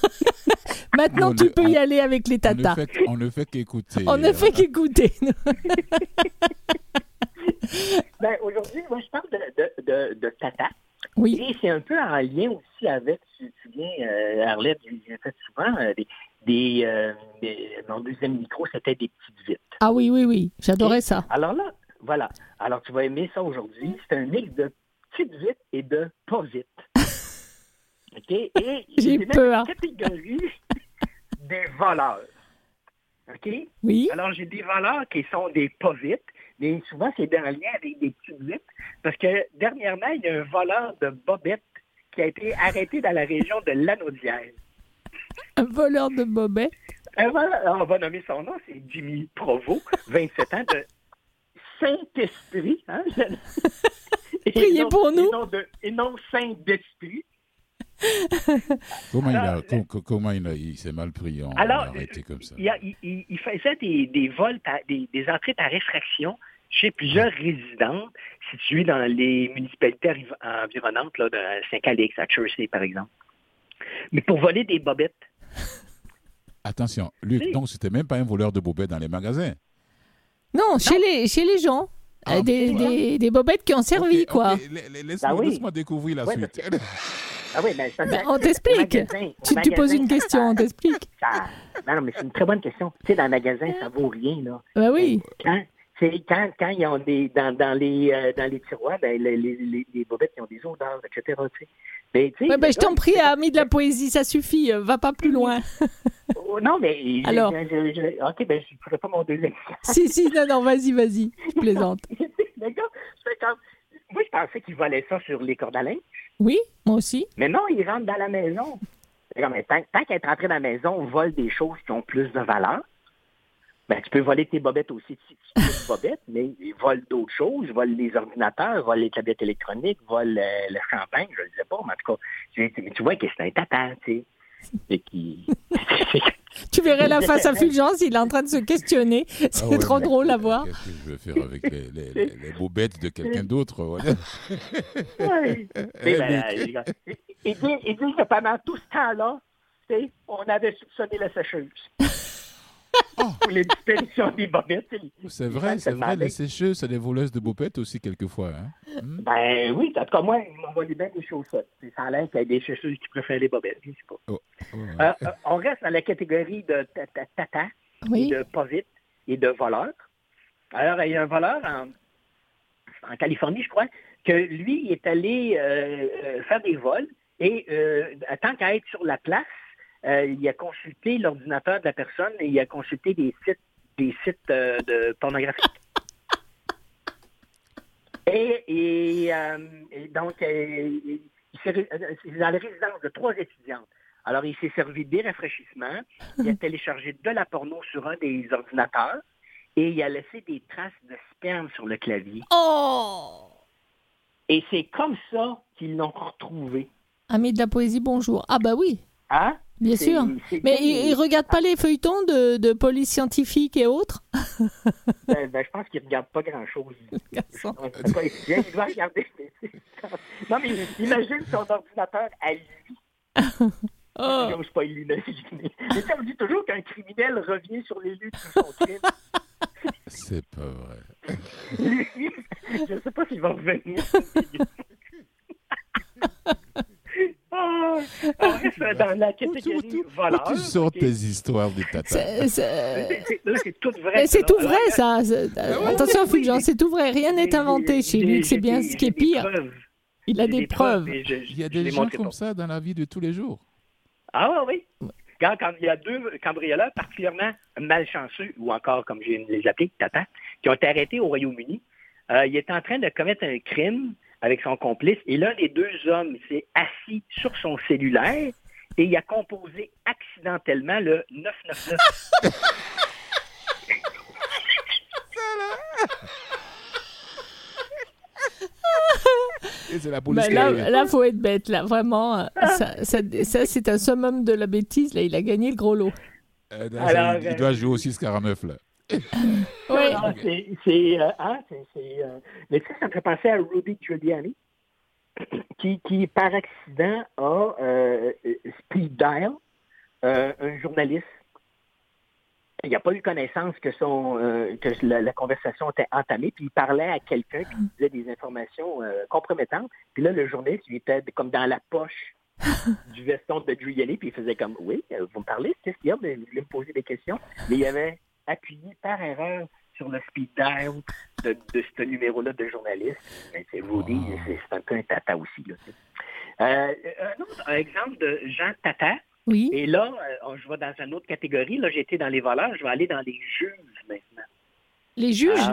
maintenant On tu ne- peux y aller avec les On ne tatas. fait, on ne fait qu'écouter. On ne fait qu'écouter. Ben, aujourd'hui, moi, je parle de, de, de, de Tata. Oui. Et c'est un peu en lien aussi avec, tu te souviens, euh, Arlette, j'ai fait souvent euh, des, des, euh, des- Mon deuxième micro, c'était des petites vites. Ah oui oui oui, j'adorais ça. Alors là, voilà. Alors, tu vas aimer ça aujourd'hui. C'est un mix de petites vites et de pas vite. OK? Et J'ai peur. une catégorie des voleurs. OK? Oui. Alors, j'ai des voleurs qui sont des pas vite, mais souvent, c'est en lien avec des petites vites. Parce que dernièrement, il y a un voleur de bobettes qui a été arrêté dans la région de Lanaudière. Un voleur de bobet. Un voleur- on va nommer son nom, c'est Jimmy Provo, 27 ans, de Saint-Esprit. Hein? Et Priez non- pour nous. Et non, de- et non Saint-Esprit. Comment il, a, comment il, s'est mal pris en Alors, arrêté comme ça Il, a- il- il- il faisait des, des vols, par- des, des entrées par réfraction chez plusieurs résidentes situées dans les municipalités environnantes, là, de Saint-Calix, à Chersey, par exemple. Mais pour voler des bobettes. Attention, Luc, Oui. donc c'était même pas un voleur de bobettes dans les magasins. Non, chez les chez les gens. Ah, Euh, des, des, des bobettes qui ont servi, quoi. ok, la- la- Laisse-moi Ah oui. laisse-moi découvrir la Ouais, suite. Ah oui, mais ça, Ben, ça- on t'explique. Tu, tu poses une question, on t'explique. ça- Non, non, mais c'est une très bonne question. Tu sais, dans le magasin, ça vaut rien, là. Bah oui. Quand, c'est quand, quand ils ont des, dans, dans, les, euh, dans les tiroirs, ben, les, les, les, les bobettes, ils ont des odeurs, etc. tu sais. Mais, tu sais, Ouais, ben, je t'en prie, ami de la poésie, ça suffit. euh, Va pas plus loin. Oh, Non, mais. Alors. j'ai- OK, ben, je ne ferai pas mon deuxième. si, si, non, non, vas-y, vas-y. Je plaisante. comme. Moi, je pensais qu'il volait ça sur les cordes à linge. Oui, moi aussi. Mais non, il rentre dans la maison. Mais tant, tant qu'être rentré dans la maison, on vole des choses qui ont plus de valeur. Ben, tu peux voler tes bobettes aussi, si tu veux bobettes, mais ils volent d'autres choses. Ils volent les ordinateurs, volent les tablettes électroniques, volent euh, le champagne, je ne sais pas, mais en tout cas, tu, tu- tu vois que c'est un tata, tu sais. Et qui... Tu verrais la face à Fulgence, il est en train de se questionner. C'est Ah ouais, trop drôle à voir. Qu'est-ce que je vais faire avec les, les, les- les bobettes de quelqu'un d'autre ben, ils, ils disent, ils disent que pendant tout ce temps-là, tu sais, on avait soupçonné la sécheuse. Pour les disparitions des bobettes. Oh. C'est vrai, c'est vrai, les sécheuses, c'est des voleuses de bobettes aussi quelquefois. Hein? Hmm? Ben oui, en tout cas, moi, ils m'ont volé bien des chaussettes. C'est Ça a l'air qu'il y a des chaussures qui préfèrent les bobettes, je sais pas. Oh, ouais. Euh, euh, on reste dans la catégorie de ta- ta- tata, Oui. et de pas vite et de voleur. Alors, il y a un voleur en, en Californie, je crois, que lui il est allé euh, euh, faire des vols et euh, tant qu'à être sur la place, euh, il a consulté l'ordinateur de la personne et il a consulté des sites des sites euh, de pornographie. Et, et, euh, et donc, euh, il s'est- euh, c'est dans la résidence de trois étudiantes. Alors, il s'est servi des rafraîchissements, il a téléchargé de la porno sur un des ordinateurs et il a laissé des traces de sperme sur le clavier. Oh Et c'est comme ça qu'ils l'ont retrouvé. Ami de la poésie, bonjour. Ah bah oui, Hein? bien sûr. Mais il, il regarde pas les feuilletons de, de police scientifique et autres? Ben, ben, je pense qu'il ne regarde pas grand-chose. Il doit regarder. non, mais imagine son ordinateur à lui. Oh. J'ose pas l'imaginer. Mais ça, on dit toujours qu'un criminel revient sur les lieux de son crime. C'est pas vrai. Lui, je ne sais pas s'il va revenir. Ah, reste dans la catégorie tu- où voleur. tu sors ok. tes histoires de tata C'est- tout vrai. C'est ça. tout vrai, ça. C'est- ouais, Attention, Fulgence, c'est tout vrai. Rien n'est inventé chez lui. C'est bien des- ce qui est des pire. preuves. Il a des preuves. Il y a des gens comme ça dans la vie de tous les jours. Ah oui, oui. Quand, quand il y a deux cambrioleurs particulièrement malchanceux, ou encore, comme je viens de les appeler, tata, qui ont été arrêtés au Royaume-Uni, euh, il est en train de commettre un crime avec son complice, et l'un des deux hommes s'est assis sur son cellulaire et il a composé accidentellement le 999. Et c'est la police qui là, arrive. là, faut être bête, là, vraiment. euh, Ça, ça, ça, c'est un summum de la bêtise. Là, il a gagné le gros lot. Euh, là, Alors, c'est- il euh, doit jouer aussi Scaramouche, là. Oui. Non, c'est, c'est, euh, hein, c'est, euh, mais tu sais, ça me fait penser à Rudy Giuliani, qui, qui par accident a euh, euh, speed dial euh, un journaliste. Il n'a pas eu connaissance que son euh, que la, la conversation était entamée, puis il parlait à quelqu'un qui disait des informations euh, compromettantes. Puis là, le journaliste, il était comme dans la poche du veston de Giuliani, puis il faisait comme Oui, euh, vous me parlez, qu'est-ce qu'il y a? Ben, Vous voulez me poser des questions? Mais il avait appuyé par erreur sur le speed dial de, de ce numéro-là de journaliste. Ben, c'est Rudy, Wow. c'est, c'est un peu un tata aussi. Là, sais. Euh, un autre exemple de Jean Tata, Oui. et là, euh, je vais dans une autre catégorie. Là, j'ai été dans les voleurs, je vais aller dans les juges maintenant. Les juges?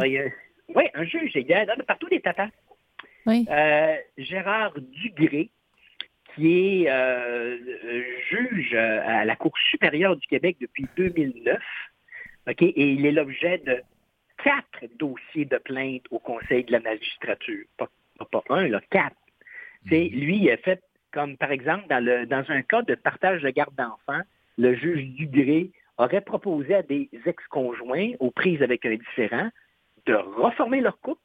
oui, un juge. Il y a partout des tatas. Oui. Euh, Gérard Dugré, qui est euh, euh, juge euh, à la Cour supérieure du Québec depuis 2009, OK, et il est l'objet de quatre dossiers de plainte au Conseil de la magistrature. Pas, pas un, là, quatre. Sais, lui, il a fait, comme par exemple, dans, le, dans un cas de partage de garde d'enfants, le juge Dugré aurait proposé à des ex-conjoints aux prises avec un différent de reformer leur couple,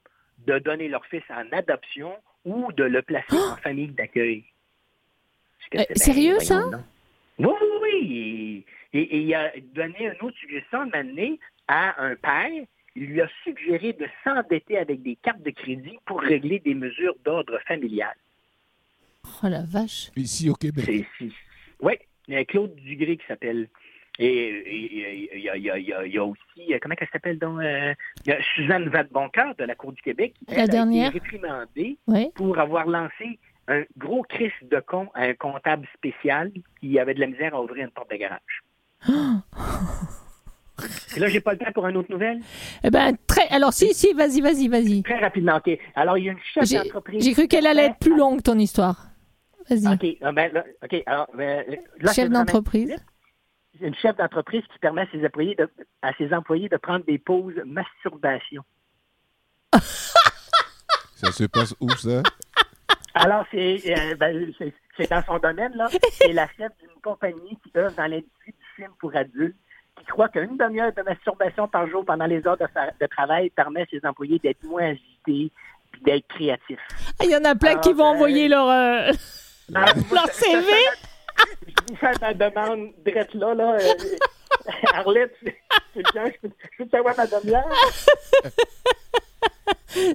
de donner leur fils en adoption ou de le placer en famille d'accueil. Euh, sérieux, ça? Oui, oui, oui. Et, et- et il a donné une autre suggestion de m'amener à un père. Il lui a suggéré de s'endetter avec des cartes de crédit pour régler des mesures d'ordre familial. Oh la vache. Ici au Québec. Oui, il y a Claude Dugré qui s'appelle. Et il y, a, y y y aussi, euh, comment elle s'appelle donc? euh, il y a Suzanne Vadeboncoeur de la Cour du Québec. qui, La elle, a dernière. été réprimandée Oui. pour avoir lancé un gros crise de con à un comptable spécial qui avait de la misère à ouvrir une porte de garage. Et là, j'ai pas le temps pour une autre nouvelle? Eh ben, très. Alors, si, si, vas-y, vas-y, vas-y. Très rapidement, OK. Alors, il y a une chef d'entreprise. j'ai cru qu'elle allait être plus longue, ton histoire. Vas-y. OK. ah ben, là, OK. Alors, ben, là, Chef d'entreprise. Une chef d'entreprise qui permet à ses employés de, à ses employés de prendre des pauses masturbation. Ça se passe où, ça? Alors, c'est euh, ben, c'est- c'est dans son domaine, là. C'est la chef d'une compagnie qui œuvre dans l'industrie du film pour adultes, qui croit qu'une demi-heure de masturbation par jour pendant les heures de, de travail permet à ses employés d'être moins agités et d'être créatifs. Ah, Il y en a plein qui vont ben- envoyer leur, euh, moi, leur CV. Je vous fais ma demande direct là, là. Arlette, c'est c'est bien, je peux, savoir ma demi-heure?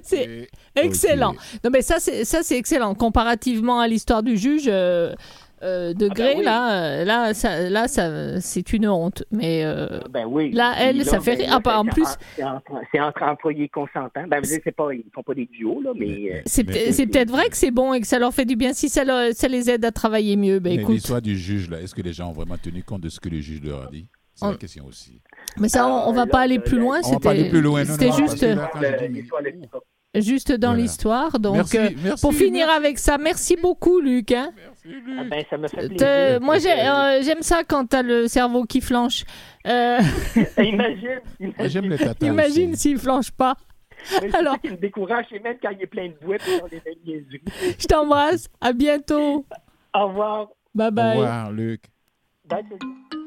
C'est excellent. Non, mais ça, c'est ça, c'est excellent. Comparativement à l'histoire du juge euh, euh, de ben Grey, oui. là, euh, là, ça, là, ça, c'est une honte. Mais euh, Ben oui. Là, elle, ça fait ben, rire. Ah, bah, en c'est- plus- C'est entre, employés consentants. Ben, vous c'est pas, ils font pas des duos, là, mais. euh, c'est peut-être vrai que c'est bon et que ça leur fait du bien. Si ça, leur- ça les aide à travailler mieux, ben Mais écoute. l'histoire du juge, là, est-ce que les gens ont vraiment tenu compte de ce que le juge leur a dit? C'est On- la question aussi. Mais ça, on, va pas aller plus loin. on va pas aller C'était plus loin, c'était juste, l'histoire, le- juste dans Voilà. l'histoire. Donc, Merci, euh, merci, pour finir merci. avec ça, merci beaucoup, Luc. hein. Ah ben, ça me fait plaisir. moi, Euh, euh, j'aime ça quand t'as le cerveau qui flanche. Euh, Imagine, imagine. Tatas imagine s'il flanche pas. Mais Alors- qui me décourage, c'est même quand il est plein de sur les mêmes. Je t'embrasse. À bientôt. Au revoir. Bye Au bye. revoir, Luc. Bye, salut.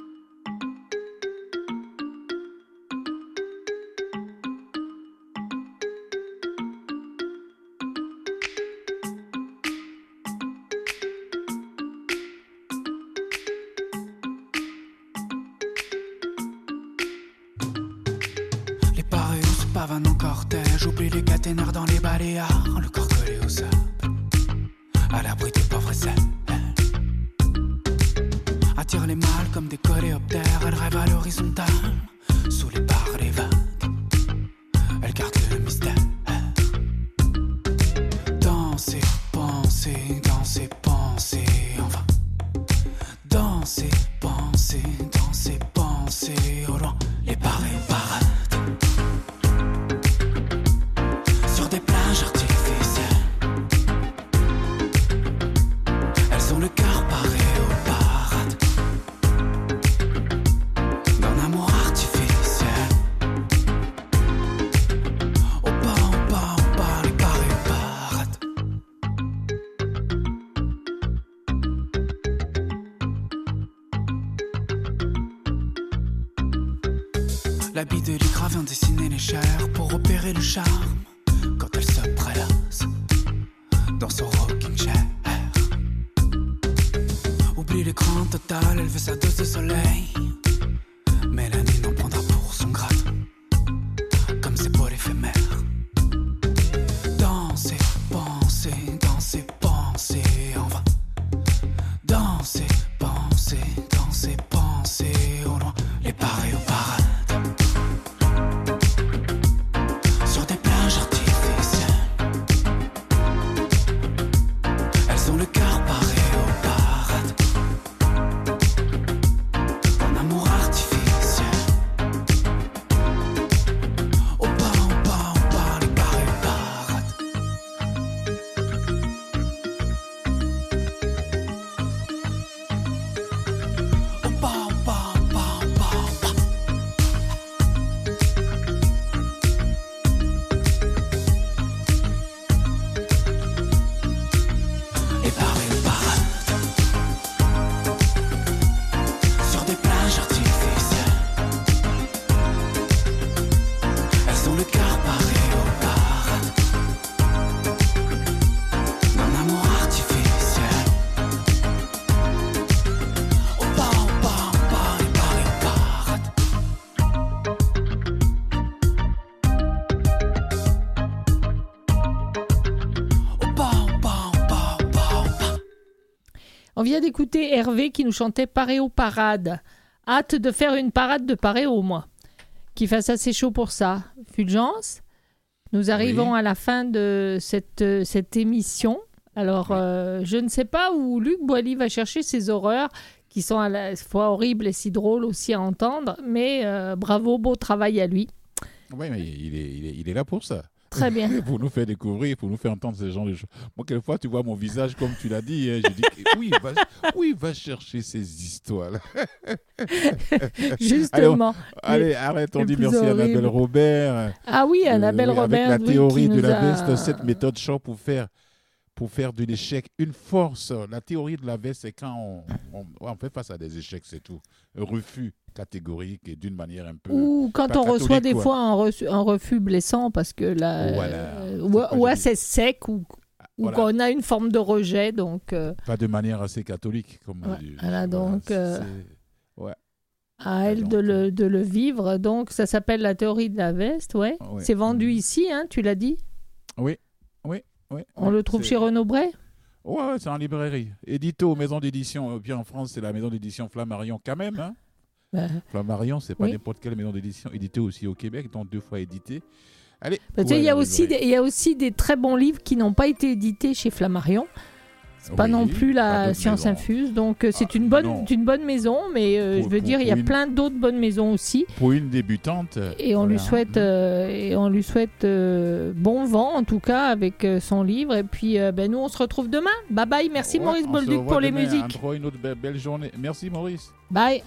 On vient d'écouter Hervé qui nous chantait Paréo Parade. Hâte de faire une parade de Paréo, moi. Qu'il fasse assez chaud pour ça. Fulgence, nous arrivons Oui. à la fin de cette, euh, cette émission. Alors, euh, je ne sais pas où Luc Boilly va chercher ces horreurs qui sont à la fois horribles et si drôles aussi à entendre, mais euh, bravo, beau travail à lui. Oui, mais il est, il, est, il est là pour ça. Très bien. pour nous faire découvrir, pour nous faire entendre ce genre de choses. Moi, quelquefois, tu vois mon visage, comme tu l'as dit, hein, je dis, oui, va, oui, va chercher ces histoires-là. Justement. Allez, arrête, on dit merci à. Annabelle Robert. Ah oui, Annabelle Euh, Robert. Avec la oui, théorie de la a- veste, cette méthode Shaw pour faire, pour faire de l'échec une force. La théorie de la veste, c'est quand on, on, on fait face à des échecs, c'est tout. Un refus catégorique et d'une manière un peu. Ou quand on reçoit des quoi. fois un, reçu- un refus blessant parce que là, Voilà. euh, ou, joli. assez sec ou, ou Voilà. qu'on a une forme de rejet. Donc, euh, Pas de manière assez catholique, comme on dit. voilà, donc, euh, ouais. à elle de le, de le vivre. Donc, ça s'appelle la théorie de la veste. Ouais. Ouais. C'est vendu ici, hein, tu l'as dit? Oui, On le trouve chez Renaud Bray? Ouais, c'est en librairie. Édito, maison d'édition. Puis en France, c'est la maison d'édition Flammarion quand même. Hein. Bah, Flammarion, c'est pas Oui. n'importe quelle maison d'édition. Édité aussi au Québec, donc deux fois édité. Allez. bah, ouais, il y a aussi des très bons livres qui n'ont pas été édités chez Flammarion. C'est pas non plus la science infuse. Donc, euh, c'est Ah, une, bonne, une bonne maison, mais euh, Pour- je veux dire, il y a une- plein d'autres bonnes maisons aussi. Pour une débutante. Et on lui souhaite, euh, et on lui souhaite euh, bon vent en tout cas avec euh, son livre. Et puis ben, nous on se retrouve demain. Bye bye. Merci Ouais, Maurice Bolduc pour les demain. musiques. Encore une autre be- belle journée. Merci Maurice. Bye.